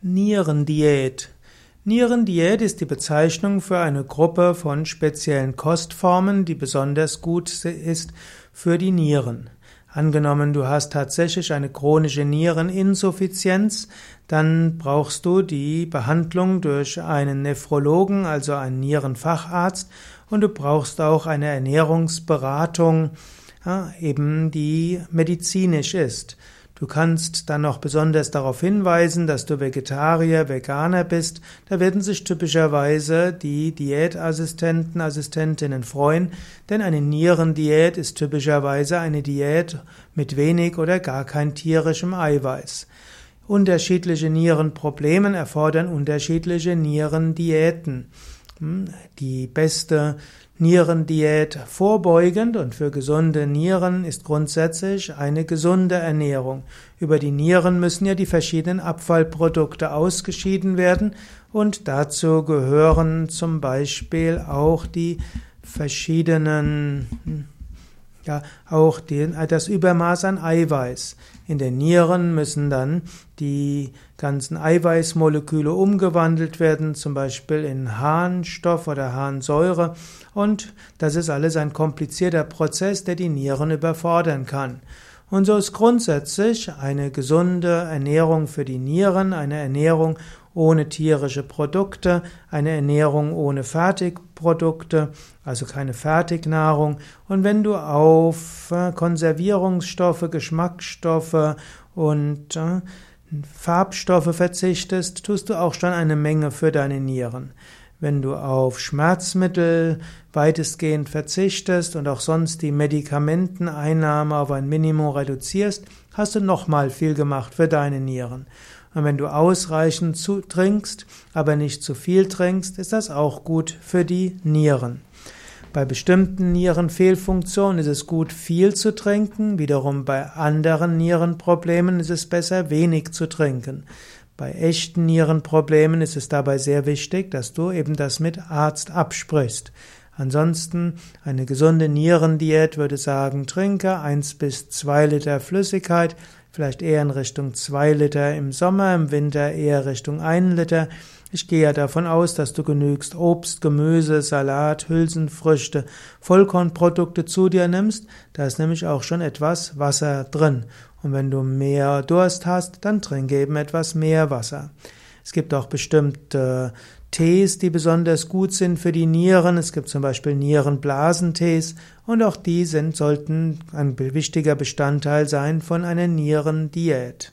Nierendiät. Nierendiät ist die Bezeichnung für eine Gruppe von speziellen Kostformen, die besonders gut ist für die Nieren. Angenommen, du hast tatsächlich eine chronische Niereninsuffizienz, dann brauchst du die Behandlung durch einen Nephrologen, also einen Nierenfacharzt, und du brauchst auch eine Ernährungsberatung, eben die medizinisch ist. Du kannst dann noch besonders darauf hinweisen, dass du Vegetarier, Veganer bist. Da werden sich typischerweise die Diätassistenten, Assistentinnen freuen, denn eine Nierendiät ist typischerweise eine Diät mit wenig oder gar kein tierischem Eiweiß. Unterschiedliche Nierenprobleme erfordern unterschiedliche Nierendiäten. Die beste Nierendiät vorbeugend und für gesunde Nieren ist grundsätzlich eine gesunde Ernährung. Über die Nieren müssen ja die verschiedenen Abfallprodukte ausgeschieden werden und dazu gehören zum Beispiel auch die verschiedenen hm, ja auch den, das Übermaß an Eiweiß. In den Nieren müssen dann die ganzen Eiweißmoleküle umgewandelt werden, zum Beispiel in Harnstoff oder Harnsäure. Und das ist alles ein komplizierter Prozess, der die Nieren überfordern kann. Und so ist grundsätzlich eine gesunde Ernährung für die Nieren, eine Ernährung ohne tierische Produkte, eine Ernährung ohne Fertigprodukte, also keine Fertignahrung. Und wenn du auf äh, Konservierungsstoffe, Geschmacksstoffe und äh, Farbstoffe verzichtest, tust du auch schon eine Menge für deine Nieren. Wenn du auf Schmerzmittel weitestgehend verzichtest und auch sonst die Medikamenteneinnahme auf ein Minimum reduzierst, hast du nochmal viel gemacht für deine Nieren. Und wenn du ausreichend zu trinkst, aber nicht zu viel trinkst, ist das auch gut für die Nieren. Bei bestimmten Nierenfehlfunktionen ist es gut, viel zu trinken, wiederum bei anderen Nierenproblemen ist es besser, wenig zu trinken. Bei echten Nierenproblemen ist es dabei sehr wichtig, dass du eben das mit Arzt absprichst. Ansonsten eine gesunde Nierendiät würde sagen, trinke eins bis zwei Liter Flüssigkeit, vielleicht eher in Richtung zwei Liter im Sommer, im Winter eher Richtung ein Liter. Ich gehe ja davon aus, dass du genügst Obst, Gemüse, Salat, Hülsenfrüchte, Vollkornprodukte zu dir nimmst. Da ist nämlich auch schon etwas Wasser drin. Und wenn du mehr Durst hast, dann trinke eben etwas mehr Wasser. Es gibt auch bestimmte Tees, die besonders gut sind für die Nieren. Es gibt zum Beispiel Nierenblasentees und auch die sind, sollten ein wichtiger Bestandteil sein von einer Nierendiät.